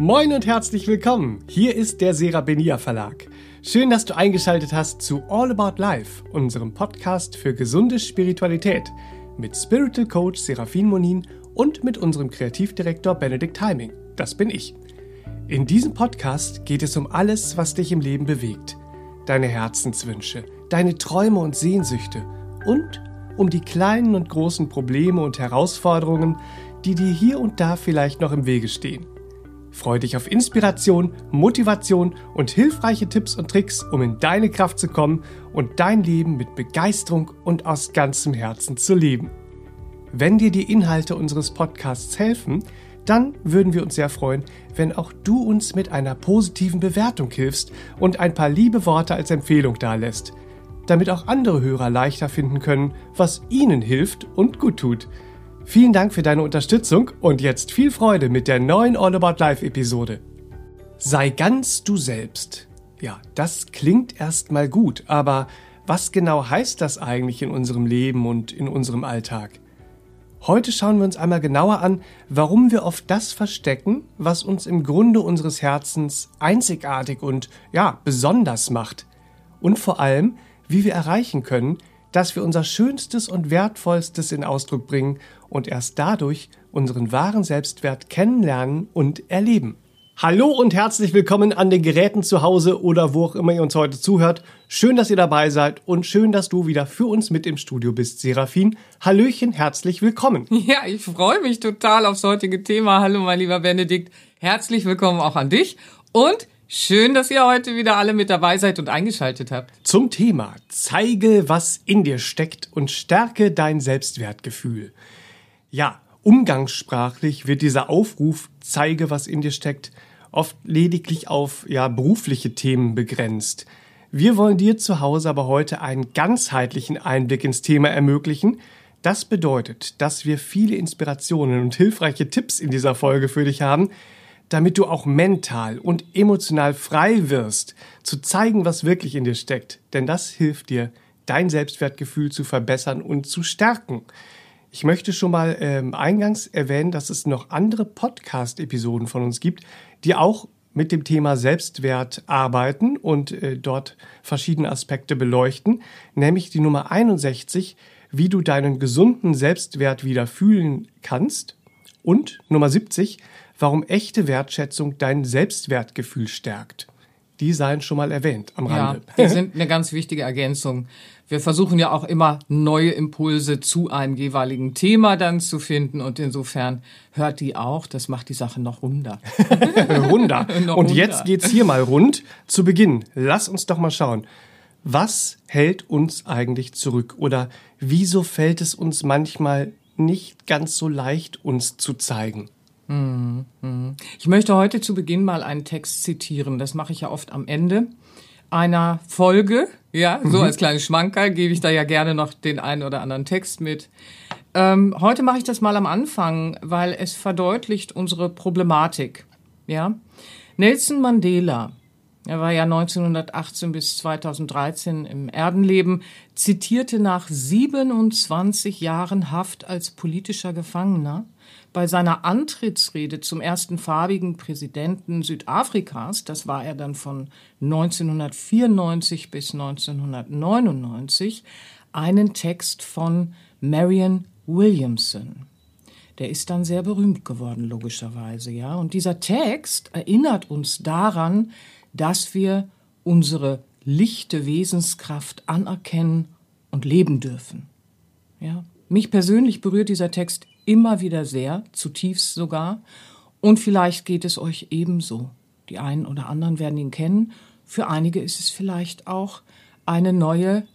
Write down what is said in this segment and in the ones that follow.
Moin und herzlich willkommen. Hier ist der Serabenia Verlag. Schön, dass du eingeschaltet hast zu All About Life, unserem Podcast für gesunde Spiritualität mit Spiritual Coach Serafin Monin und mit unserem Kreativdirektor Benedikt Heiming. Das bin ich. In diesem Podcast geht es um alles, was dich im Leben bewegt. Deine Herzenswünsche, deine Träume und Sehnsüchte und um die kleinen und großen Probleme und Herausforderungen, die dir hier und da vielleicht noch im Wege stehen. Freu dich auf Inspiration, Motivation und hilfreiche Tipps und Tricks, um in deine Kraft zu kommen und dein Leben mit Begeisterung und aus ganzem Herzen zu leben. Wenn dir die Inhalte unseres Podcasts helfen, dann würden wir uns sehr freuen, wenn auch du uns mit einer positiven Bewertung hilfst und ein paar liebe Worte als Empfehlung dalässt, damit auch andere Hörer leichter finden können, was ihnen hilft und gut tut. Vielen Dank für deine Unterstützung und jetzt viel Freude mit der neuen All About Life Episode. Sei ganz du selbst. Ja, das klingt erstmal gut, aber was genau heißt das eigentlich in unserem Leben und in unserem Alltag? Heute schauen wir uns einmal genauer an, warum wir oft das verstecken, was uns im Grunde unseres Herzens einzigartig und ja, besonders macht. Und vor allem, wie wir erreichen können, dass wir unser Schönstes und Wertvollstes in Ausdruck bringen und erst dadurch unseren wahren Selbstwert kennenlernen und erleben. Hallo und herzlich willkommen an den Geräten zu Hause oder wo auch immer ihr uns heute zuhört. Schön, dass ihr dabei seid und schön, dass du wieder für uns mit im Studio bist, Serafin. Hallöchen, herzlich willkommen. Ja, ich freue mich total aufs heutige Thema. Hallo, mein lieber Benedikt. Herzlich willkommen auch an dich und Schön, dass ihr heute wieder alle mit dabei seid und eingeschaltet habt. Zum Thema Zeige, was in dir steckt und stärke dein Selbstwertgefühl. Ja, umgangssprachlich wird dieser Aufruf Zeige, was in dir steckt oft lediglich auf ja berufliche Themen begrenzt. Wir wollen dir zu Hause aber heute einen ganzheitlichen Einblick ins Thema ermöglichen. Das bedeutet, dass wir viele Inspirationen und hilfreiche Tipps in dieser Folge für dich haben, damit du auch mental und emotional frei wirst, zu zeigen, was wirklich in dir steckt. Denn das hilft dir, dein Selbstwertgefühl zu verbessern und zu stärken. Ich möchte schon mal ähm, eingangs erwähnen, dass es noch andere Podcast-Episoden von uns gibt, die auch mit dem Thema Selbstwert arbeiten und äh, dort verschiedene Aspekte beleuchten, nämlich die Nummer 61, wie du deinen gesunden Selbstwert wieder fühlen kannst und Nummer 70, warum echte Wertschätzung dein Selbstwertgefühl stärkt. Die seien schon mal erwähnt am Rande. Ja, die sind eine ganz wichtige Ergänzung. Wir versuchen ja auch immer neue Impulse zu einem jeweiligen Thema dann zu finden und insofern hört die auch. Das macht die Sache noch runder. runder. noch und jetzt geht's hier mal rund. Zu Beginn, lass uns doch mal schauen. Was hält uns eigentlich zurück oder wieso fällt es uns manchmal nicht ganz so leicht, uns zu zeigen? Mhm. Ich möchte heute zu Beginn mal einen Text zitieren. Das mache ich ja oft am Ende einer Folge. Ja, so mhm. als kleine Schmankerl gebe ich da ja gerne noch den einen oder anderen Text mit. Ähm, heute mache ich das mal am Anfang, weil es verdeutlicht unsere Problematik. Ja, Nelson Mandela, er war ja 1918 bis 2013 im Erdenleben, zitierte nach 27 Jahren Haft als politischer Gefangener bei seiner Antrittsrede zum ersten farbigen Präsidenten Südafrikas, das war er dann von 1994 bis 1999, einen Text von Marion Williamson. Der ist dann sehr berühmt geworden, logischerweise, ja. Und dieser Text erinnert uns daran, dass wir unsere lichte Wesenskraft anerkennen und leben dürfen. Ja. Mich persönlich berührt dieser Text immer wieder sehr, zutiefst sogar. Und vielleicht geht es euch ebenso. Die einen oder anderen werden ihn kennen. Für einige ist es vielleicht auch eine neue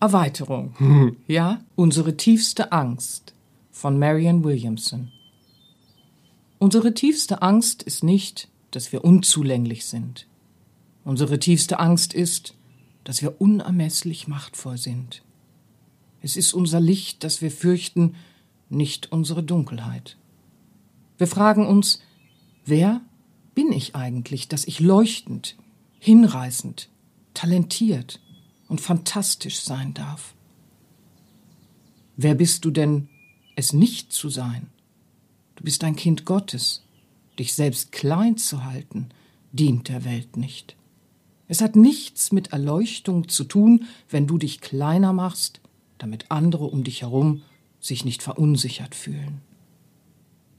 Erweiterung. Ja, unsere tiefste Angst von Marian Williamson. Unsere tiefste Angst ist nicht, dass wir unzulänglich sind. Unsere tiefste Angst ist, dass wir unermesslich machtvoll sind. Es ist unser Licht, das wir fürchten, nicht unsere Dunkelheit. Wir fragen uns, wer bin ich eigentlich, dass ich leuchtend, hinreißend, talentiert und fantastisch sein darf? Wer bist du denn, es nicht zu sein? Du bist ein Kind Gottes, dich selbst klein zu halten, dient der Welt nicht. Es hat nichts mit Erleuchtung zu tun, wenn du dich kleiner machst, damit andere um dich herum sich nicht verunsichert fühlen.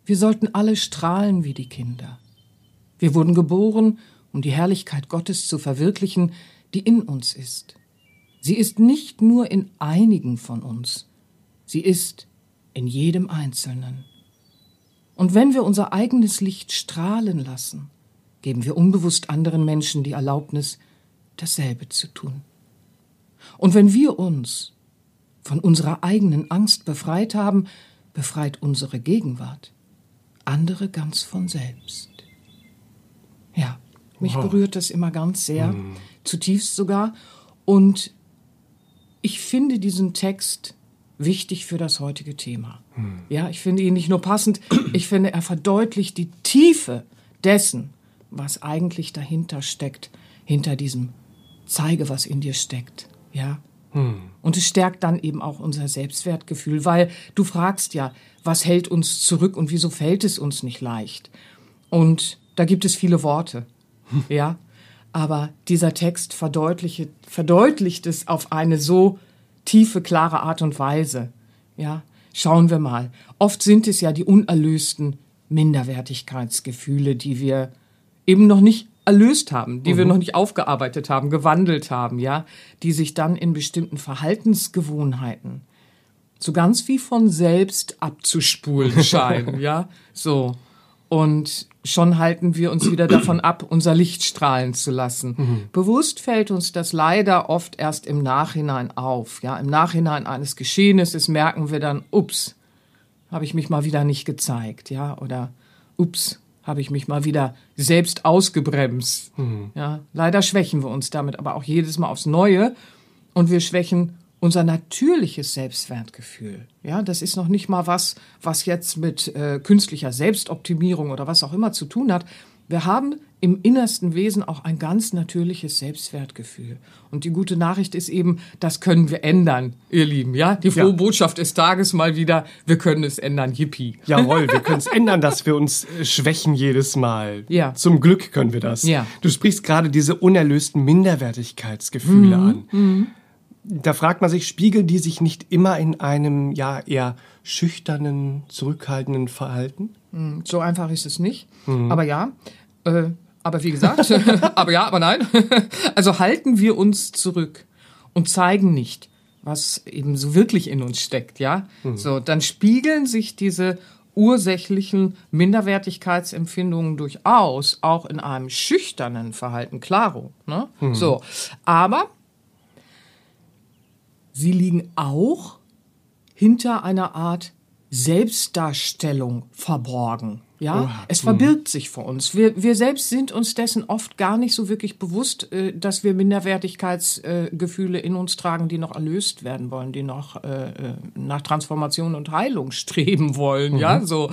Wir sollten alle strahlen wie die Kinder. Wir wurden geboren, um die Herrlichkeit Gottes zu verwirklichen, die in uns ist. Sie ist nicht nur in einigen von uns, sie ist in jedem Einzelnen. Und wenn wir unser eigenes Licht strahlen lassen, geben wir unbewusst anderen Menschen die Erlaubnis, dasselbe zu tun. Und wenn wir uns von unserer eigenen Angst befreit haben, befreit unsere Gegenwart andere ganz von selbst. Ja, mich wow. berührt das immer ganz sehr, mm. zutiefst sogar. Und ich finde diesen Text wichtig für das heutige Thema. Mm. Ja, ich finde ihn nicht nur passend, ich finde, er verdeutlicht die Tiefe dessen, was eigentlich dahinter steckt, hinter diesem Zeige, was in dir steckt. Ja. Und es stärkt dann eben auch unser Selbstwertgefühl, weil du fragst ja, was hält uns zurück und wieso fällt es uns nicht leicht? Und da gibt es viele Worte. Ja. Aber dieser Text verdeutlicht, verdeutlicht es auf eine so tiefe, klare Art und Weise. Ja. Schauen wir mal. Oft sind es ja die unerlösten Minderwertigkeitsgefühle, die wir eben noch nicht erlöst haben, die mhm. wir noch nicht aufgearbeitet haben, gewandelt haben, ja, die sich dann in bestimmten Verhaltensgewohnheiten so ganz wie von selbst abzuspulen scheinen, ja, so. Und schon halten wir uns wieder davon ab, unser Licht strahlen zu lassen. Mhm. Bewusst fällt uns das leider oft erst im Nachhinein auf. Ja, im Nachhinein eines Geschehnisses merken wir dann, ups, habe ich mich mal wieder nicht gezeigt, ja, oder ups, habe ich mich mal wieder selbst ausgebremst. Mhm. Ja, leider schwächen wir uns damit aber auch jedes Mal aufs Neue und wir schwächen unser natürliches Selbstwertgefühl. Ja, das ist noch nicht mal was, was jetzt mit äh, künstlicher Selbstoptimierung oder was auch immer zu tun hat. Wir haben im innersten Wesen auch ein ganz natürliches Selbstwertgefühl. Und die gute Nachricht ist eben, das können wir ändern, ihr Lieben. Ja, die frohe ja. Botschaft des Tages mal wieder, wir können es ändern. Yippie. Jawohl, wir können es ändern, dass wir uns äh, schwächen jedes Mal. Ja. Zum Glück können wir das. Ja. Du sprichst gerade diese unerlösten Minderwertigkeitsgefühle mhm. an. Mhm da fragt man sich, spiegeln die sich nicht immer in einem ja eher schüchternen, zurückhaltenden Verhalten? Hm, so einfach ist es nicht. Mhm. Aber ja, äh, aber wie gesagt, aber ja, aber nein. also halten wir uns zurück und zeigen nicht, was eben so wirklich in uns steckt, ja? Mhm. So, dann spiegeln sich diese ursächlichen Minderwertigkeitsempfindungen durchaus auch in einem schüchternen Verhalten, klaro. Ne? Mhm. So, aber sie liegen auch hinter einer Art Selbstdarstellung verborgen. Ja, Oha. es verbirgt sich vor uns. Wir, wir selbst sind uns dessen oft gar nicht so wirklich bewusst, äh, dass wir Minderwertigkeitsgefühle in uns tragen, die noch erlöst werden wollen, die noch äh, äh nach Transformation und Heilung streben wollen. Mhm. Ja, so.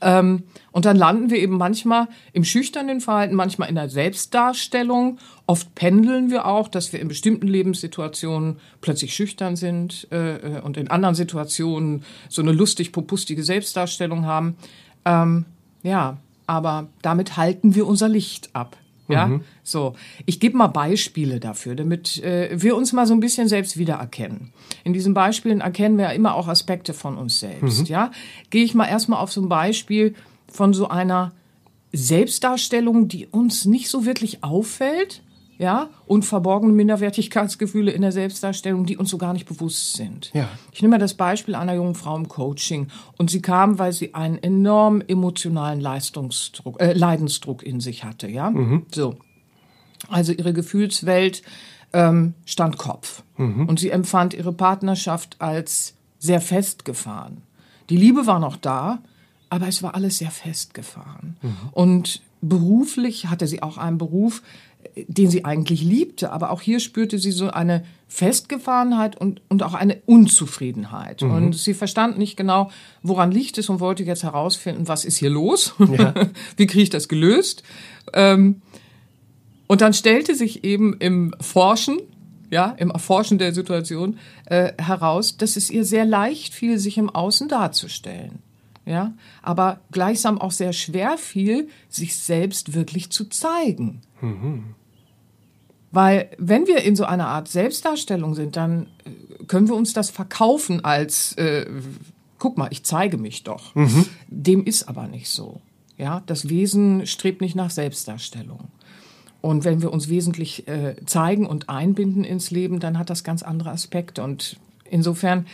Ähm, und dann landen wir eben manchmal im schüchternen Verhalten, manchmal in der Selbstdarstellung. Oft pendeln wir auch, dass wir in bestimmten Lebenssituationen plötzlich schüchtern sind äh, äh und in anderen Situationen so eine lustig popustige Selbstdarstellung haben. Ähm, ja, aber damit halten wir unser Licht ab. Ja, mhm. so. Ich gebe mal Beispiele dafür, damit äh, wir uns mal so ein bisschen selbst wiedererkennen. In diesen Beispielen erkennen wir ja immer auch Aspekte von uns selbst. Mhm. Ja, gehe ich mal erstmal auf so ein Beispiel von so einer Selbstdarstellung, die uns nicht so wirklich auffällt, ja, und verborgene Minderwertigkeitsgefühle in der Selbstdarstellung, die uns so gar nicht bewusst sind. Ja. Ich nehme mal das Beispiel einer jungen Frau im Coaching und sie kam, weil sie einen enorm emotionalen Leistungsdruck, äh, Leidensdruck in sich hatte, ja. Mhm. So. Also ihre Gefühlswelt ähm, stand Kopf mhm. und sie empfand ihre Partnerschaft als sehr festgefahren. Die Liebe war noch da, aber es war alles sehr festgefahren. Mhm. Und beruflich hatte sie auch einen Beruf, den sie eigentlich liebte, aber auch hier spürte sie so eine Festgefahrenheit und, und auch eine Unzufriedenheit. Mhm. Und sie verstand nicht genau, woran liegt es und wollte jetzt herausfinden, was ist hier los? Ja. Wie kriege ich das gelöst? Ähm, und dann stellte sich eben im Forschen, ja, im Erforschen der Situation äh, heraus, dass es ihr sehr leicht fiel, sich im Außen darzustellen. ja, aber gleichsam auch sehr schwer fiel, sich selbst wirklich zu zeigen. Mhm. Weil wenn wir in so einer Art Selbstdarstellung sind, dann äh, können wir uns das verkaufen als, äh, guck mal, ich zeige mich doch. Mhm. Dem ist aber nicht so. Ja, das Wesen strebt nicht nach Selbstdarstellung. Und wenn wir uns wesentlich äh, zeigen und einbinden ins Leben, dann hat das ganz andere Aspekte. Und insofern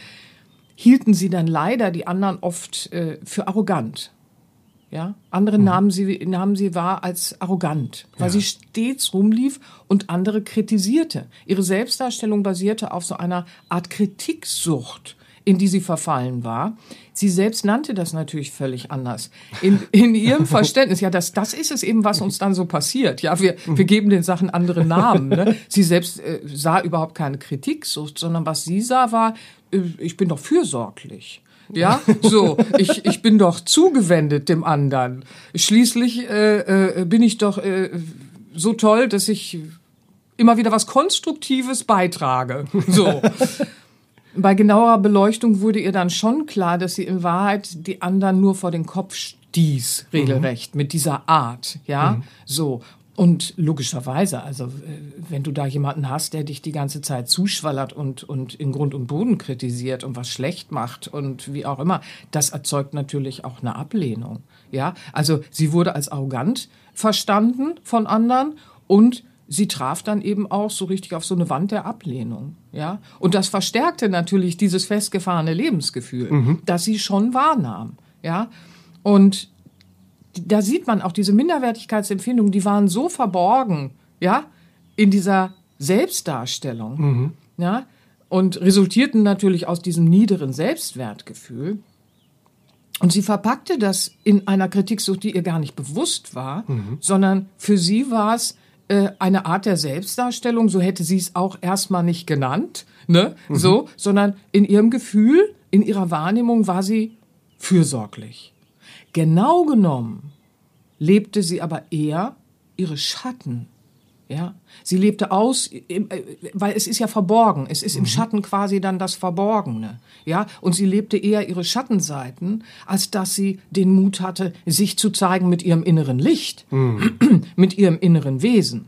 hielten sie dann leider die anderen oft äh, für arrogant. Ja, andere mhm. nahmen sie nahmen sie wahr als arrogant, weil ja. sie stets rumlief und andere kritisierte. Ihre Selbstdarstellung basierte auf so einer Art Kritiksucht, in die sie verfallen war. Sie selbst nannte das natürlich völlig anders. In, in ihrem Verständnis, ja, das, das ist es eben, was uns dann so passiert. Ja, wir, wir geben den Sachen andere Namen. Ne? Sie selbst äh, sah überhaupt keine Kritiksucht, sondern was sie sah, war, äh, ich bin doch fürsorglich. Ja, so, ich, ich bin doch zugewendet dem anderen. Schließlich äh, äh, bin ich doch äh, so toll, dass ich immer wieder was Konstruktives beitrage. So. Bei genauerer Beleuchtung wurde ihr dann schon klar, dass sie in Wahrheit die anderen nur vor den Kopf stieß, regelrecht, mhm. mit dieser Art, ja, mhm. so. Und logischerweise, also äh, wenn du da jemanden hast, der dich die ganze Zeit zuschwallert und, und in Grund und Boden kritisiert und was schlecht macht und wie auch immer, das erzeugt natürlich auch eine Ablehnung. Ja, also sie wurde als arrogant verstanden von anderen und sie traf dann eben auch so richtig auf so eine Wand der Ablehnung. Ja, und das verstärkte natürlich dieses festgefahrene Lebensgefühl, mhm. das sie schon wahrnahm. Ja, und da sieht man auch diese Minderwertigkeitsempfindungen, die waren so verborgen, ja, in dieser Selbstdarstellung, mhm. ja, und resultierten natürlich aus diesem niederen Selbstwertgefühl. Und sie verpackte das in einer Kritiksucht, die ihr gar nicht bewusst war, mhm. sondern für sie war es äh, eine Art der Selbstdarstellung, so hätte sie es auch erstmal nicht genannt, ne, mhm. so, sondern in ihrem Gefühl, in ihrer Wahrnehmung war sie fürsorglich. Genau genommen lebte sie aber eher ihre Schatten. Ja, sie lebte aus, äh, weil es ist ja verborgen. Es ist im mhm. Schatten quasi dann das Verborgene. Ja, und sie lebte eher ihre Schattenseiten, als dass sie den Mut hatte, sich zu zeigen mit ihrem inneren Licht, mhm. mit ihrem inneren Wesen.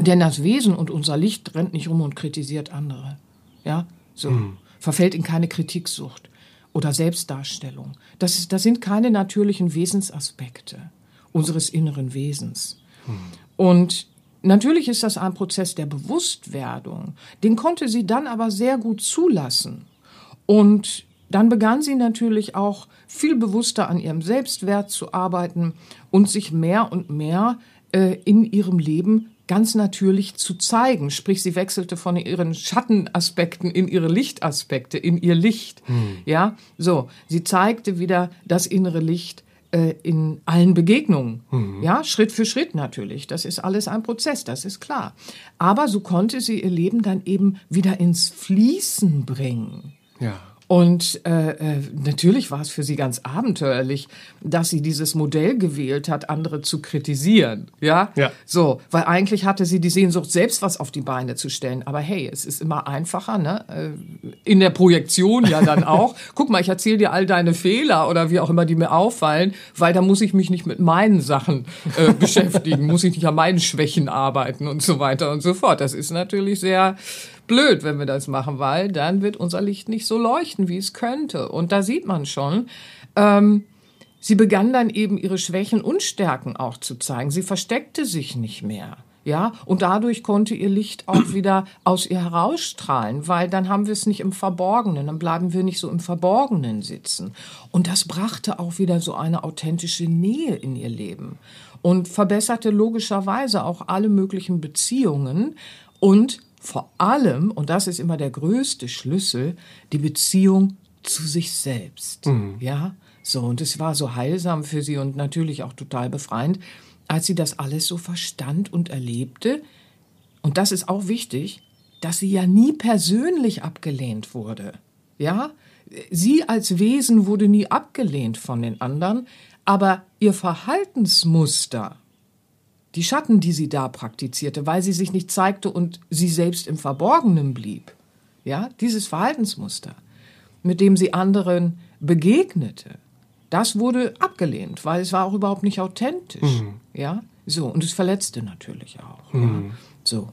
Denn das Wesen und unser Licht rennt nicht rum und kritisiert andere. Ja, so. Mhm. Verfällt in keine Kritiksucht oder Selbstdarstellung. Das, das sind keine natürlichen Wesensaspekte unseres inneren Wesens. Hm. Und natürlich ist das ein Prozess der Bewusstwerdung. Den konnte sie dann aber sehr gut zulassen. Und dann begann sie natürlich auch viel bewusster an ihrem Selbstwert zu arbeiten und sich mehr und mehr äh, in ihrem Leben ganz natürlich zu zeigen. Sprich, sie wechselte von ihren Schattenaspekten in ihre Lichtaspekte, in ihr Licht. Hm. Ja, so. Sie zeigte wieder das innere Licht äh, in allen Begegnungen. Mhm. Ja, Schritt für Schritt natürlich. Das ist alles ein Prozess, das ist klar. Aber so konnte sie ihr Leben dann eben wieder ins Fließen bringen. Ja. Und äh, äh, natürlich war es für sie ganz abenteuerlich, dass sie dieses Modell gewählt hat, andere zu kritisieren. Ja? ja. So, weil eigentlich hatte sie die Sehnsucht, selbst was auf die Beine zu stellen. Aber hey, es ist immer einfacher, ne? Äh, in der Projektion ja dann auch. Guck mal, ich erzähle dir all deine Fehler oder wie auch immer, die mir auffallen, weil da muss ich mich nicht mit meinen Sachen äh, beschäftigen, muss ich nicht an meinen Schwächen arbeiten und so weiter und so fort. Das ist natürlich sehr blöd, wenn wir das machen, weil dann wird unser Licht nicht so leuchten, wie es könnte. Und da sieht man schon, ähm, sie begann dann eben ihre Schwächen und Stärken auch zu zeigen. Sie versteckte sich nicht mehr. Ja, und dadurch konnte ihr Licht auch wieder aus ihr herausstrahlen, weil dann haben wir es nicht im Verborgenen, dann bleiben wir nicht so im Verborgenen sitzen. Und das brachte auch wieder so eine authentische Nähe in ihr Leben und verbesserte logischerweise auch alle möglichen Beziehungen und vor allem, und das ist immer der größte Schlüssel, die Beziehung zu sich selbst. Mhm. Ja, so, und es war so heilsam für sie und natürlich auch total befreiend, als sie das alles so verstand und erlebte. Und das ist auch wichtig, dass sie ja nie persönlich abgelehnt wurde. Ja, sie als Wesen wurde nie abgelehnt von den anderen, aber ihr Verhaltensmuster die Schatten, die sie da praktizierte, weil sie sich nicht zeigte und sie selbst im Verborgenen blieb. Ja, dieses Verhaltensmuster, mit dem sie anderen begegnete, Das wurde abgelehnt, weil es war auch überhaupt nicht authentisch. Ja, so. Und es verletzte natürlich auch. Ja? So.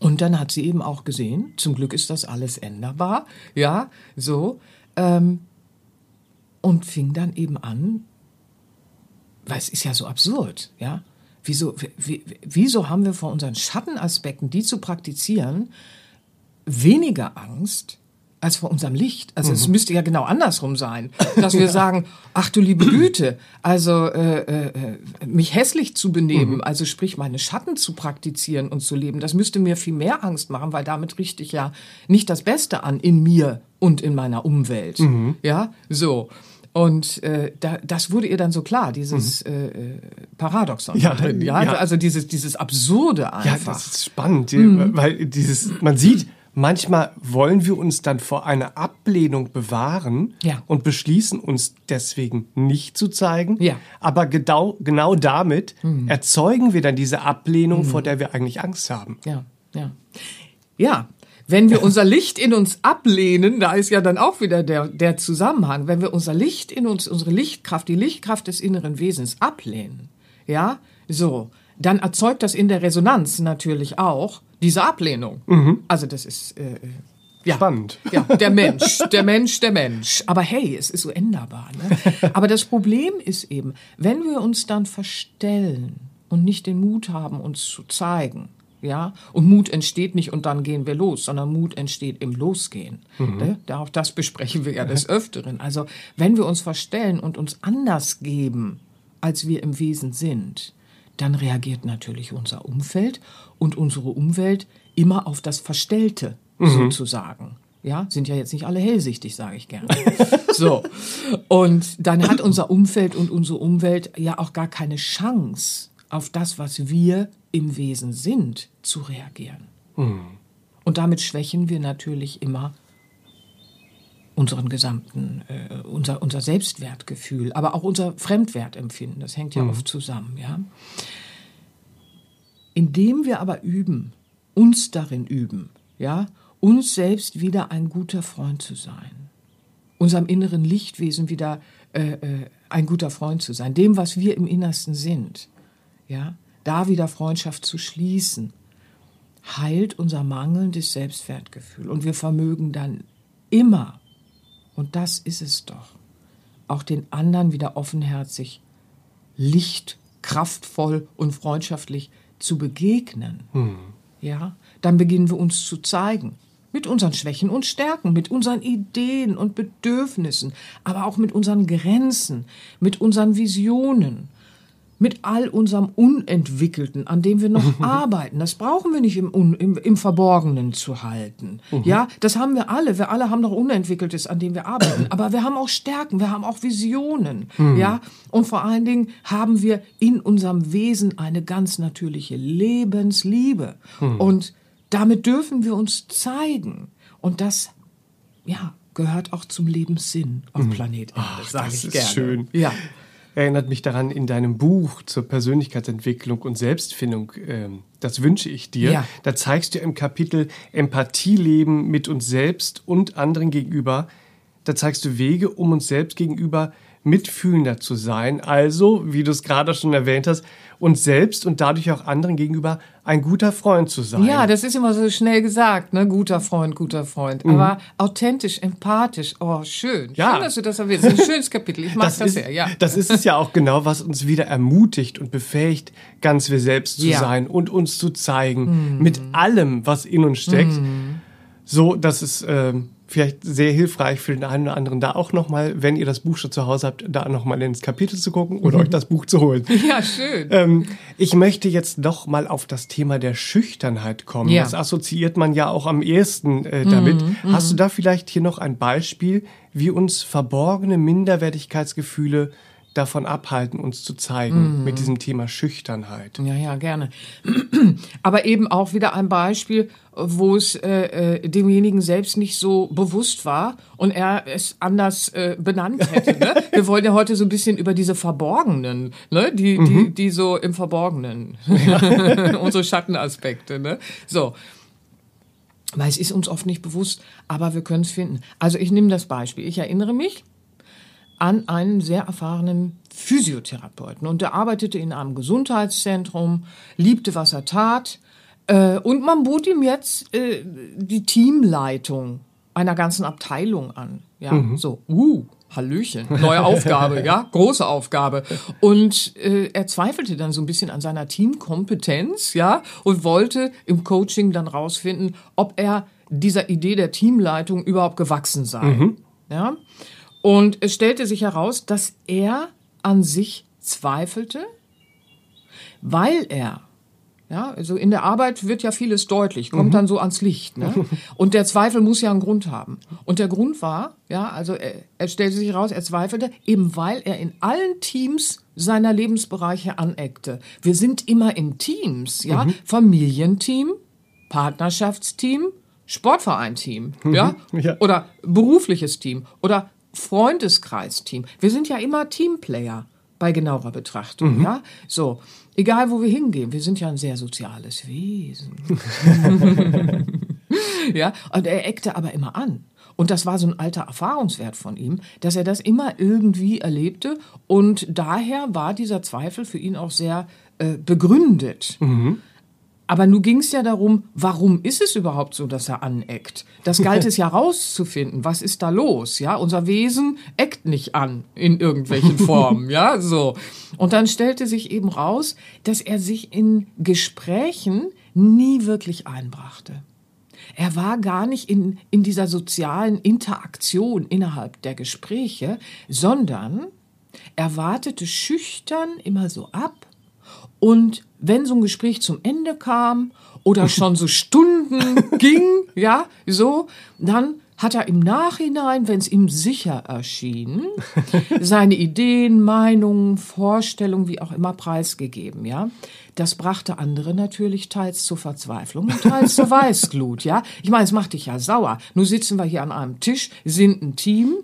Und dann hat sie eben auch gesehen, zum Glück ist das alles änderbar. Ja, so. Ähm, und fing dann eben an, weil es ist ja so absurd, ja. Wieso, wie, wieso haben wir vor unseren Schattenaspekten, die zu praktizieren, weniger Angst als vor unserem Licht? Also es müsste ja genau andersrum sein, dass wir sagen, ach du liebe Güte, also äh, äh, mich hässlich zu benehmen, also sprich meine Schatten zu praktizieren und zu leben, das müsste mir viel mehr Angst machen, weil damit richte ich ja nicht das Beste an in mir und in meiner Umwelt. Ja, so. Und äh, da, das wurde ihr dann so klar, dieses äh, äh, Paradoxon. Ja, drin, ja? ja. also dieses, dieses Absurde Ja, einfach. das ist spannend, weil dieses, man sieht, manchmal wollen wir uns dann vor einer Ablehnung bewahren Ja. und beschließen uns deswegen nicht zu zeigen. Ja. Aber genau, genau damit erzeugen wir dann diese Ablehnung, vor der wir eigentlich Angst haben. Ja, ja. Ja, wenn wir unser Licht in uns ablehnen, da ist ja dann auch wieder der, der Zusammenhang, wenn wir unser Licht in uns, unsere Lichtkraft, die Lichtkraft des inneren Wesens ablehnen, ja, so, dann erzeugt das in der Resonanz natürlich auch diese Ablehnung. Also das ist, äh, äh, ja. Spannend. Ja, der Mensch, der Mensch, der Mensch. Aber hey, es ist so änderbar. Ne? Aber das Problem ist eben, wenn wir uns dann verstellen und nicht den Mut haben, uns zu zeigen, ja, und Mut entsteht nicht und dann gehen wir los, sondern Mut entsteht im Losgehen. Ne? Da, auch das besprechen wir ja des Öfteren. Also, wenn wir uns verstellen und uns anders geben, als wir im Wesen sind, dann reagiert natürlich unser Umfeld und unsere Umwelt immer auf das Verstellte sozusagen. Ja, sind ja jetzt nicht alle hellsichtig, sage ich gerne. so. Und dann hat unser Umfeld und unsere Umwelt ja auch gar keine Chance, auf das, was wir im Wesen sind, zu reagieren. Und damit schwächen wir natürlich immer unseren gesamten, äh, unser, unser Selbstwertgefühl, aber auch unser Fremdwertempfinden. Das hängt ja oft zusammen, ja. Indem wir aber üben, uns darin üben, ja, uns selbst wieder ein guter Freund zu sein, unserem inneren Lichtwesen wieder äh, äh, ein guter Freund zu sein, dem, was wir im Innersten sind, ja, da wieder Freundschaft zu schließen, heilt unser mangelndes Selbstwertgefühl und wir vermögen dann immer, und das ist es doch, auch den anderen wieder offenherzig, licht, kraftvoll und freundschaftlich zu begegnen. Ja, dann beginnen wir uns zu zeigen. Mit unseren Schwächen und Stärken, mit unseren Ideen und Bedürfnissen, aber auch mit unseren Grenzen, mit unseren Visionen, mit all unserem Unentwickelten, an dem wir noch arbeiten. Das brauchen wir nicht im, im, im Verborgenen zu halten. Ja, das haben wir alle. Wir alle haben noch Unentwickeltes, an dem wir arbeiten. Aber wir haben auch Stärken, wir haben auch Visionen. Ja, und vor allen Dingen haben wir in unserem Wesen eine ganz natürliche Lebensliebe. Und damit dürfen wir uns zeigen. Und das, ja, gehört auch zum Lebenssinn auf Planet Erde, sage das ich ist gerne. schön. Ja. Erinnert mich daran in deinem Buch zur Persönlichkeitsentwicklung und Selbstfindung. Ähm, das wünsche ich dir. Ja. Da zeigst du im Kapitel Empathieleben mit uns selbst und anderen gegenüber. Da zeigst du Wege, um uns selbst gegenüber mitfühlender zu sein. Also, wie du es gerade schon erwähnt hast, uns selbst und dadurch auch anderen gegenüber ein guter Freund zu sein. Ja, das ist immer so schnell gesagt, ne? Guter Freund, guter Freund. Aber authentisch, empathisch, oh, schön. Mhm. Ja. Schön, dass du das erwähnst. Das ein schönes Kapitel. Ich mag das, ist, sehr, ja. das ist es ja auch genau, was uns wieder ermutigt und befähigt, ganz wir selbst zu Ja. sein und uns zu zeigen mit allem, was in uns steckt. So, dass es ähm, vielleicht sehr hilfreich für den einen oder anderen da auch nochmal, wenn ihr das Buch schon zu Hause habt, da nochmal ins Kapitel zu gucken oder euch das Buch zu holen. Ja, schön. Ähm, ich möchte jetzt noch mal auf das Thema der Schüchternheit kommen. Ja. Das assoziiert man ja auch am ehesten äh, damit. Hast du da vielleicht hier noch ein Beispiel, wie uns verborgene Minderwertigkeitsgefühle davon abhalten, uns zu zeigen mit diesem Thema Schüchternheit? Ja, ja, gerne. Aber eben auch wieder ein Beispiel, wo es äh, äh, demjenigen selbst nicht so bewusst war und er es anders äh, benannt hätte. Ne? Wir wollen ja heute so ein bisschen über diese Verborgenen, ne? die, die, die so im Verborgenen, unsere Schattenaspekte. Ne? So. Weil es ist uns oft nicht bewusst, aber wir können es finden. Also ich nehme das Beispiel. Ich erinnere mich, an einen sehr erfahrenen Physiotherapeuten. Und er arbeitete in einem Gesundheitszentrum, liebte, was er tat. Äh, und man bot ihm jetzt äh, die Teamleitung einer ganzen Abteilung an. Ja, mhm. so, uh, Hallöchen, neue Aufgabe, ja, große Aufgabe. Und äh, er zweifelte dann so ein bisschen an seiner Teamkompetenz, ja, und wollte im Coaching dann rausfinden, ob er dieser Idee der Teamleitung überhaupt gewachsen sei. Mhm. Ja. Und es stellte sich heraus, dass er an sich zweifelte, weil er ja, also in der Arbeit wird ja vieles deutlich, kommt mhm. dann so ans Licht. Ne? Und der Zweifel muss ja einen Grund haben. Und der Grund war, ja, also er, er stellte sich heraus, er zweifelte, eben weil er in allen Teams seiner Lebensbereiche aneckte. Wir sind immer in Teams, ja, mhm. Familienteam, Partnerschaftsteam, Sportvereinteam, mhm. ja? ja, oder berufliches Team oder Freundeskreisteam. Wir sind ja immer Teamplayer bei genauer Betrachtung, mhm. ja. So, egal wo wir hingehen, wir sind ja ein sehr soziales Wesen. ja, und er eckte aber immer an. Und das war so ein alter Erfahrungswert von ihm, dass er das immer irgendwie erlebte. Und daher war dieser Zweifel für ihn auch sehr äh, begründet. Mhm. Aber nun ging es ja darum, warum ist es überhaupt so, dass er aneckt? Das galt es ja rauszufinden. Was ist da los? Ja, unser Wesen eckt nicht an in irgendwelchen Formen. ja, so. Und dann stellte sich eben raus, dass er sich in Gesprächen nie wirklich einbrachte. Er war gar nicht in, in dieser sozialen Interaktion innerhalb der Gespräche, sondern er wartete schüchtern immer so ab und wenn so ein Gespräch zum Ende kam oder schon so Stunden ging, ja, so, dann hat er im Nachhinein, wenn es ihm sicher erschien, seine Ideen, Meinungen, Vorstellungen, wie auch immer preisgegeben, ja. Das brachte andere natürlich teils zur Verzweiflung und teils zur Weißglut, ja. Ich meine, es macht dich ja sauer. Nun sitzen wir hier an einem Tisch, sind ein Team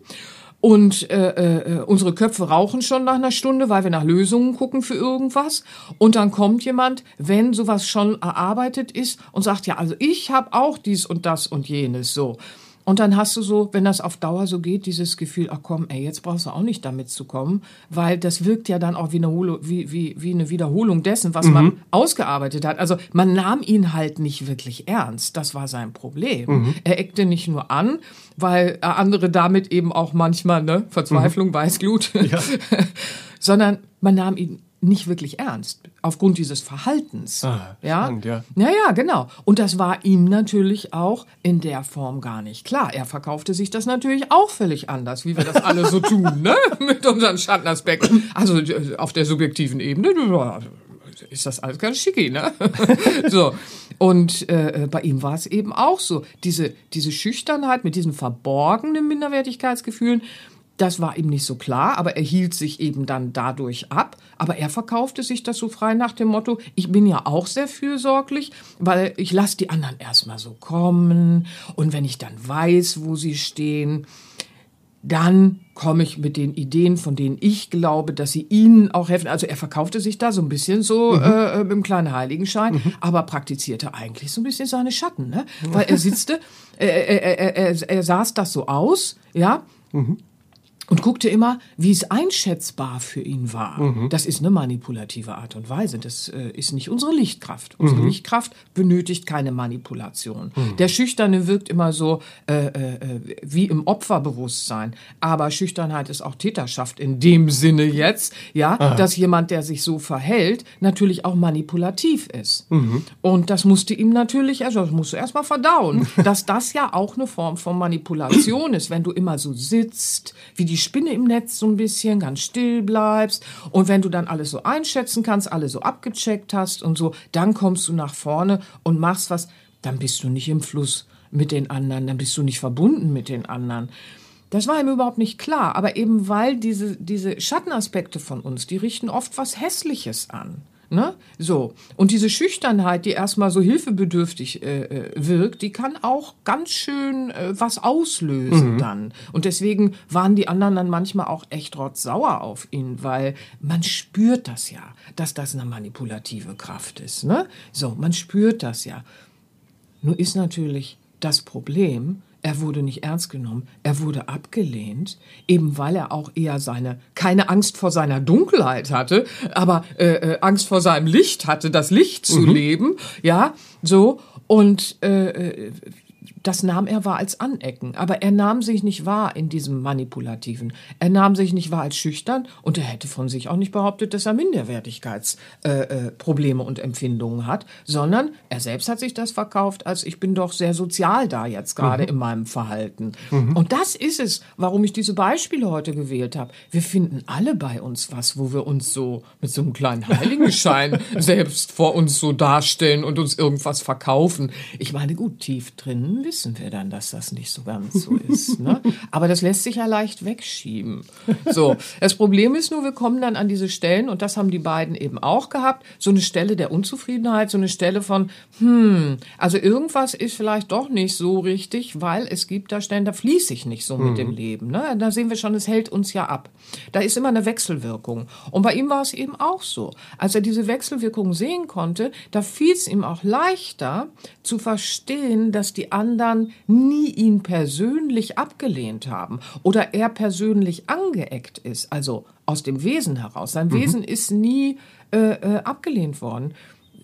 und äh, äh, unsere Köpfe rauchen schon nach einer Stunde, weil wir nach Lösungen gucken für irgendwas. Und dann kommt jemand, wenn sowas schon erarbeitet ist und sagt, ja, also ich habe auch dies und das und jenes so. Und dann hast du so, wenn das auf Dauer so geht, dieses Gefühl, ach komm, ey, jetzt brauchst du auch nicht damit zu kommen, weil das wirkt ja dann auch wie eine, Holo, wie, wie, wie eine Wiederholung dessen, was mhm. man ausgearbeitet hat. Also man nahm ihn halt nicht wirklich ernst. Das war sein Problem. Mhm. Er eckte nicht nur an, weil andere damit eben auch manchmal, ne, Verzweiflung, mhm. Weißglut, ja. sondern man nahm ihn nicht wirklich ernst aufgrund dieses Verhaltens. Ah, ja? Spannend, ja. Ja, ja, genau. Und das war ihm natürlich auch in der Form gar nicht klar. Er verkaufte sich das natürlich auch völlig anders, wie wir das alle so tun, ne? Mit unseren Schattenaspekten. Also äh, auf der subjektiven Ebene ist das alles ganz schicki, ne? so. Und äh, bei ihm war es eben auch so. Diese, diese Schüchternheit mit diesen verborgenen Minderwertigkeitsgefühlen, das war ihm nicht so klar, aber er hielt sich eben dann dadurch ab. Aber er verkaufte sich das so frei nach dem Motto, ich bin ja auch sehr fürsorglich, weil ich lasse die anderen erstmal so kommen. Und wenn ich dann weiß, wo sie stehen, dann komme ich mit den Ideen, von denen ich glaube, dass sie ihnen auch helfen. Also er verkaufte sich da so ein bisschen so mhm. äh, mit einem kleinen Heiligenschein, mhm. aber praktizierte eigentlich so ein bisschen seine Schatten, ne? Weil er sitzte, äh, er, er, er, er saß das so aus, ja. Mhm und guckte immer, wie es einschätzbar für ihn war. Mhm. Das ist eine manipulative Art und Weise. Das äh, ist nicht unsere Lichtkraft. Unsere mhm. Lichtkraft benötigt keine Manipulation. Mhm. Der Schüchterne wirkt immer so äh, äh, wie im Opferbewusstsein. Aber Schüchternheit ist auch Täterschaft in dem Sinne jetzt, ja, Aha. dass jemand, der sich so verhält, natürlich auch manipulativ ist. Mhm. Und das musste ihm natürlich, also das musst du erstmal verdauen, dass das ja auch eine Form von Manipulation ist, wenn du immer so sitzt, wie die Spinne im Netz so ein bisschen, ganz still bleibst. Und wenn du dann alles so einschätzen kannst, alle so abgecheckt hast und so, dann kommst du nach vorne und machst was, dann bist du nicht im Fluss mit den anderen, dann bist du nicht verbunden mit den anderen. Das war ihm überhaupt nicht klar, aber eben weil diese, diese Schattenaspekte von uns, die richten oft was Hässliches an. Ne? So. Und diese Schüchternheit, die erstmal so hilfebedürftig äh, äh, wirkt, die kann auch ganz schön äh, was auslösen mhm. dann. Und deswegen waren die anderen dann manchmal auch echt rotzsauer auf ihn, weil man spürt das ja, dass das eine manipulative Kraft ist. Ne? So, man spürt das ja. Nur ist natürlich das Problem, er wurde nicht ernst genommen, er wurde abgelehnt, eben weil er auch eher seine, keine Angst vor seiner Dunkelheit hatte, aber äh, äh, Angst vor seinem Licht hatte, das Licht zu mhm. leben, ja, so, und äh, äh das nahm er wahr als Anecken, aber er nahm sich nicht wahr in diesem Manipulativen. Er nahm sich nicht wahr als schüchtern und er hätte von sich auch nicht behauptet, dass er Minderwertigkeitsprobleme äh, äh, und Empfindungen hat, sondern er selbst hat sich das verkauft, als ich bin doch sehr sozial da jetzt gerade mhm. in meinem Verhalten. Mhm. Und das ist es, warum ich diese Beispiele heute gewählt habe. Wir finden alle bei uns was, wo wir uns so mit so einem kleinen Heiligenschein selbst vor uns so darstellen und uns irgendwas verkaufen. Ich meine, gut, tief drin wissen wir dann, dass das nicht so ganz so ist. Ne? Aber das lässt sich ja leicht wegschieben. So, das Problem ist nur, wir kommen dann an diese Stellen, und das haben die beiden eben auch gehabt, so eine Stelle der Unzufriedenheit, so eine Stelle von, hm, also irgendwas ist vielleicht doch nicht so richtig, weil es gibt da Stellen, da fließe ich nicht so mit mhm. dem Leben. Ne? Da sehen wir schon, es hält uns ja ab. Da ist immer eine Wechselwirkung. Und bei ihm war es eben auch so. Als er diese Wechselwirkung sehen konnte, da fiel es ihm auch leichter zu verstehen, dass die anderen anderen nie ihn persönlich abgelehnt haben oder er persönlich angeeckt ist, also aus dem Wesen heraus. Sein mhm. Wesen ist nie äh, äh, abgelehnt worden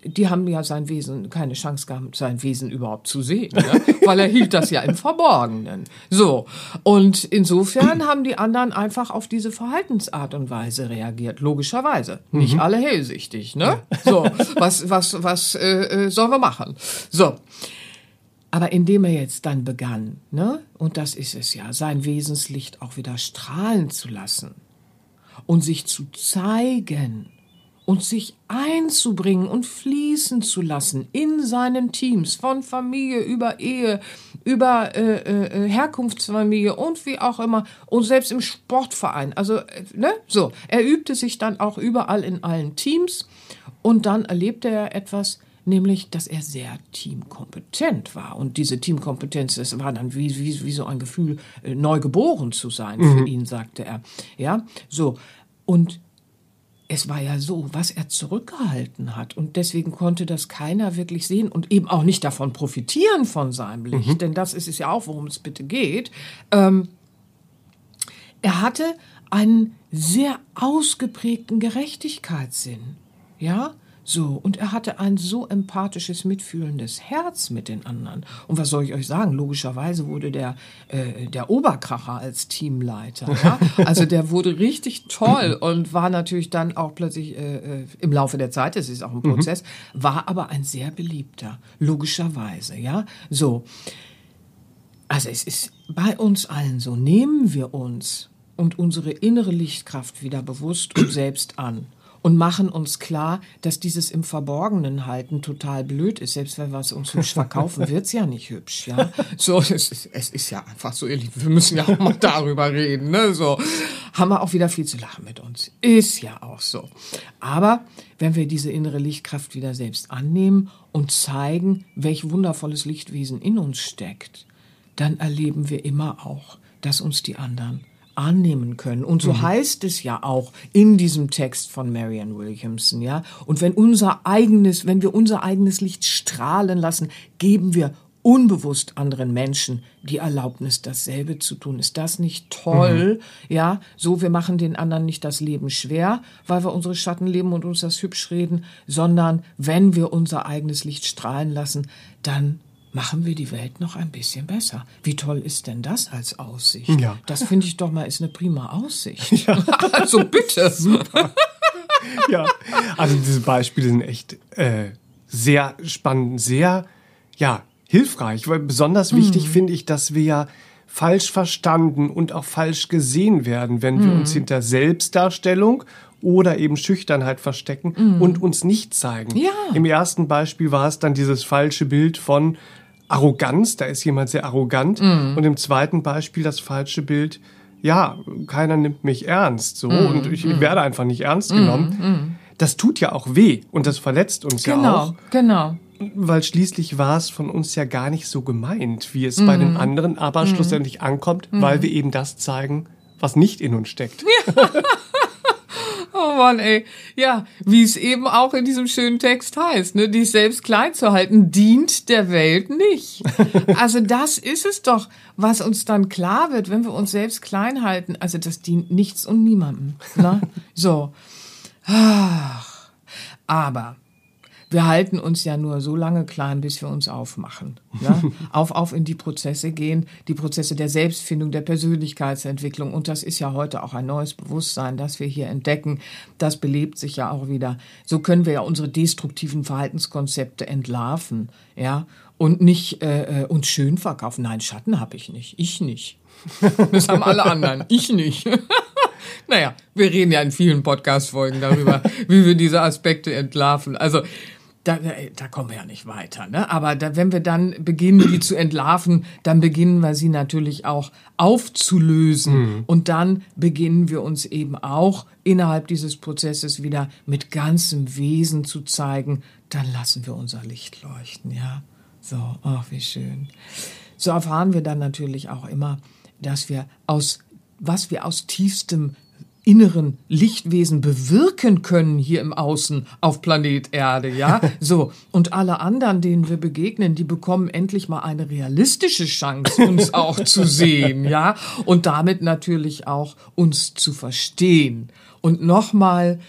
die haben ja sein Wesen keine Chance gehabt, sein Wesen überhaupt zu sehen, ne? weil er hielt das ja im Verborgenen. So und insofern haben die anderen einfach auf diese Verhaltensart und Weise reagiert, logischerweise. Mhm. Nicht alle hellsichtig, ne? So was was was äh, äh sollen wir machen? So aber indem er jetzt dann begann, ne, und das ist es ja, sein Wesenslicht auch wieder strahlen zu lassen und sich zu zeigen und sich einzubringen und fließen zu lassen in seinen Teams, von Familie über Ehe, über äh, äh, Herkunftsfamilie und wie auch immer und selbst im Sportverein. Also, äh, ne, so. Er übte sich dann auch überall in allen Teams und dann erlebte er etwas, nämlich, dass er sehr teamkompetent war. Und diese Teamkompetenz, das war dann wie, wie, wie so ein Gefühl, äh, neu geboren zu sein mhm. für ihn, sagte er. Ja, so. Und es war ja so, was er zurückgehalten hat. Und deswegen konnte das keiner wirklich sehen und eben auch nicht davon profitieren von seinem Licht. Mhm. Denn das ist es ja auch, worum es bitte geht. Ähm, er hatte einen sehr ausgeprägten Gerechtigkeitssinn. Ja, so, und er hatte ein so empathisches, mitfühlendes Herz mit den anderen. Und was soll ich euch sagen? Logischerweise wurde der, äh, der Oberkracher als Teamleiter. Ja? Also der wurde richtig toll und war natürlich dann auch plötzlich äh, äh im Laufe der Zeit, das ist auch ein mhm. Prozess, mhm. war aber ein sehr beliebter, logischerweise. Ja, so. Also es ist bei uns allen so, nehmen wir uns und unsere innere Lichtkraft wieder bewusst und selbst an und machen uns klar, dass dieses im Verborgenen halten total blöd ist. Selbst wenn wir es uns hübsch verkaufen, wird es ja nicht hübsch. Ja, so es ist, es ist ja einfach so. Ihr Lieben, wir müssen ja auch mal darüber reden. Ne? So haben wir auch wieder viel zu lachen mit uns. Ist ja auch so. Aber wenn wir diese innere Lichtkraft wieder selbst annehmen und zeigen, welch wundervolles Lichtwesen in uns steckt, dann erleben wir immer auch, dass uns die anderen annehmen können. Und so mhm. heißt es ja auch in diesem Text von Marianne Williamson, ja. Und wenn unser eigenes, wenn wir unser eigenes Licht strahlen lassen, geben wir unbewusst anderen Menschen die Erlaubnis, dasselbe zu tun. Ist das nicht toll? Mhm. Ja, so wir machen den anderen nicht das Leben schwer, weil wir unsere Schatten leben und uns das hübsch reden, sondern wenn wir unser eigenes Licht strahlen lassen, dann machen wir die Welt noch ein bisschen besser. Wie toll ist denn das als Aussicht? Ja. Das finde ich doch mal ist eine prima Aussicht. Ja. also bitte. Super. ja, also diese Beispiele sind echt äh, sehr spannend, sehr ja hilfreich. Weil besonders wichtig mhm. finde ich, dass wir ja falsch verstanden und auch falsch gesehen werden, wenn wir mhm. uns hinter Selbstdarstellung oder eben Schüchternheit verstecken mhm. und uns nicht zeigen. Ja. Im ersten Beispiel war es dann dieses falsche Bild von Arroganz, da ist jemand sehr arrogant. Mhm. Und im zweiten Beispiel das falsche Bild, ja, keiner nimmt mich ernst, so, mhm. und ich, ich, werde einfach nicht ernst genommen. Mhm. Mhm. Das tut ja auch weh und das verletzt uns genau, ja auch. Genau, genau. Weil schließlich war es von uns ja gar nicht so gemeint, wie es bei den mhm. anderen aber mhm. schlussendlich ankommt, weil wir eben das zeigen, was nicht in uns steckt. Ja. Oh Mann, ey. Ja, wie es eben auch in diesem schönen Text heißt, ne, dich selbst klein zu halten, dient der Welt nicht. Also das ist es doch, was uns dann klar wird, wenn wir uns selbst klein halten. Also das dient nichts und niemandem. Ne? So. Aber wir halten uns ja nur so lange klein, bis wir uns aufmachen. Ne? auf, auf in die Prozesse gehen, die Prozesse der Selbstfindung, der Persönlichkeitsentwicklung. Und das ist ja heute auch ein neues Bewusstsein, das wir hier entdecken. Das belebt sich ja auch wieder. So können wir ja unsere destruktiven Verhaltenskonzepte entlarven, ja, und nicht äh, äh uns schön verkaufen. Nein, Schatten habe ich nicht. Ich nicht. Das haben alle anderen. Ich nicht. Naja, wir reden ja in vielen Podcast-Folgen darüber, wie wir diese Aspekte entlarven. Also da, da kommen wir ja nicht weiter. Ne? Aber da, wenn wir dann beginnen, die zu entlarven, dann beginnen wir sie natürlich auch aufzulösen. Mhm. Und dann beginnen wir uns eben auch innerhalb dieses Prozesses wieder mit ganzem Wesen zu zeigen. Dann lassen wir unser Licht leuchten. Ja, so, ach, wie schön. So erfahren wir dann natürlich auch immer, dass wir aus was wir aus tiefstem inneren Lichtwesen bewirken können hier im Außen auf Planet Erde, ja? So. Und alle anderen, denen wir begegnen, die bekommen endlich mal eine realistische Chance, uns auch zu sehen, ja? Und damit natürlich auch uns zu verstehen. Und nochmal,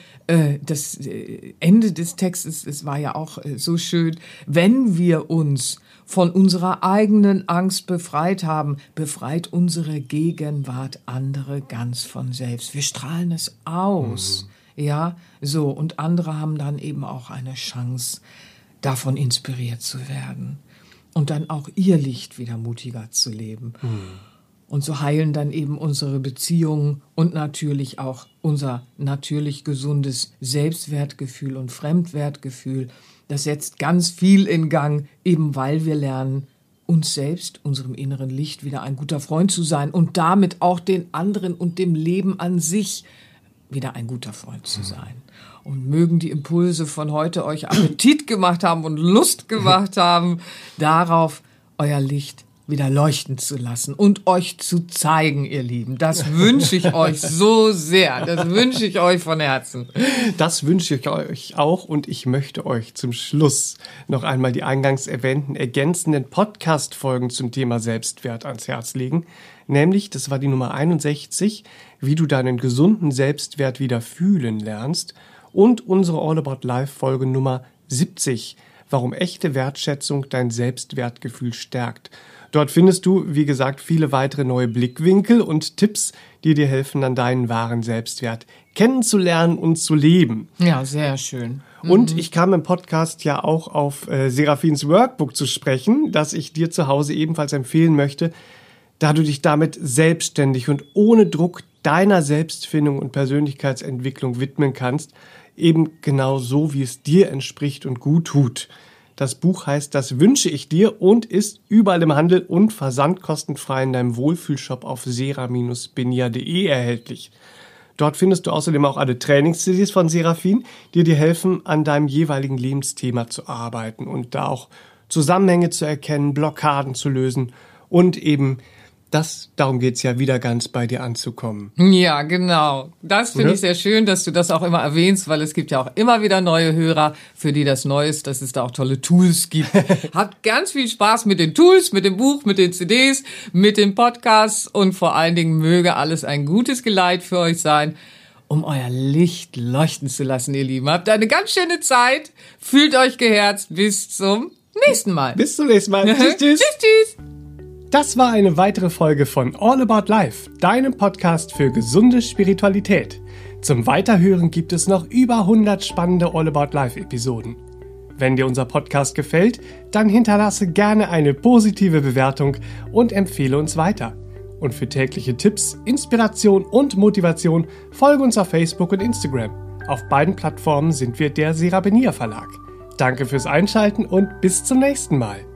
das äh, Ende des Textes, es war ja auch äh, so schön, wenn wir uns von unserer eigenen Angst befreit haben, befreit unsere Gegenwart andere ganz von selbst. Wir strahlen es aus. Mhm. Ja, so. Und andere haben dann eben auch eine Chance, davon inspiriert zu werden. Und dann auch ihr Licht wieder mutiger zu leben. Mhm. Und so heilen dann eben unsere Beziehungen und natürlich auch unser natürlich gesundes Selbstwertgefühl und Fremdwertgefühl das setzt ganz viel in Gang, eben weil wir lernen, uns selbst, unserem inneren Licht, wieder ein guter Freund zu sein und damit auch den anderen und dem Leben an sich wieder ein guter Freund zu sein. Und mögen die Impulse von heute euch Appetit gemacht haben und Lust gemacht haben, darauf euer Licht wieder leuchten zu lassen und euch zu zeigen, ihr Lieben. Das wünsche ich euch so sehr. Das wünsche ich euch von Herzen. Das wünsche ich euch auch und ich möchte euch zum Schluss noch einmal die eingangs erwähnten ergänzenden Podcast-Folgen zum Thema Selbstwert ans Herz legen. Nämlich, das war die Nummer 61, wie du deinen gesunden Selbstwert wieder fühlen lernst und unsere All About Life Folge Nummer 70, warum echte Wertschätzung dein Selbstwertgefühl stärkt. Dort findest du, wie gesagt, viele weitere neue Blickwinkel und Tipps, die dir helfen, dann deinen wahren Selbstwert kennenzulernen und zu leben. Ja, sehr schön. Und mhm. ich kam im Podcast ja auch auf äh, Seraphins Workbook zu sprechen, das ich dir zu Hause ebenfalls empfehlen möchte, da du dich damit selbstständig und ohne Druck deiner Selbstfindung und Persönlichkeitsentwicklung widmen kannst, eben genau so, wie es dir entspricht und gut tut. Das Buch heißt Das wünsche ich dir und ist überall im Handel und versandkostenfrei in deinem Wohlfühlshop auf sera-benia.de erhältlich. Dort findest du außerdem auch alle Trainings-CDs von Seraphin, die dir helfen, an deinem jeweiligen Lebensthema zu arbeiten und da auch Zusammenhänge zu erkennen, Blockaden zu lösen und eben das, darum geht's ja wieder ganz bei dir anzukommen. Ja, genau. Das finde ich sehr schön, dass du das auch immer erwähnst, weil es gibt ja auch immer wieder neue Hörer, für die das neu ist, dass es da auch tolle Tools gibt. Habt ganz viel Spaß mit den Tools, mit dem Buch, mit den CDs, mit den Podcasts und vor allen Dingen möge alles ein gutes Geleit für euch sein, um euer Licht leuchten zu lassen, ihr Lieben. Habt eine ganz schöne Zeit, fühlt euch geherzt. Bis zum nächsten Mal. Bis zum nächsten Mal. tschüss, tschüss. tschüss, tschüss. Das war eine weitere Folge von All About Life, deinem Podcast für gesunde Spiritualität. Zum Weiterhören gibt es noch über 100 spannende All About Life Episoden. Wenn dir unser Podcast gefällt, dann hinterlasse gerne eine positive Bewertung und empfehle uns weiter. Und für tägliche Tipps, Inspiration und Motivation folge uns auf Facebook und Instagram. Auf beiden Plattformen sind wir der Serabenia Verlag. Danke fürs Einschalten und bis zum nächsten Mal.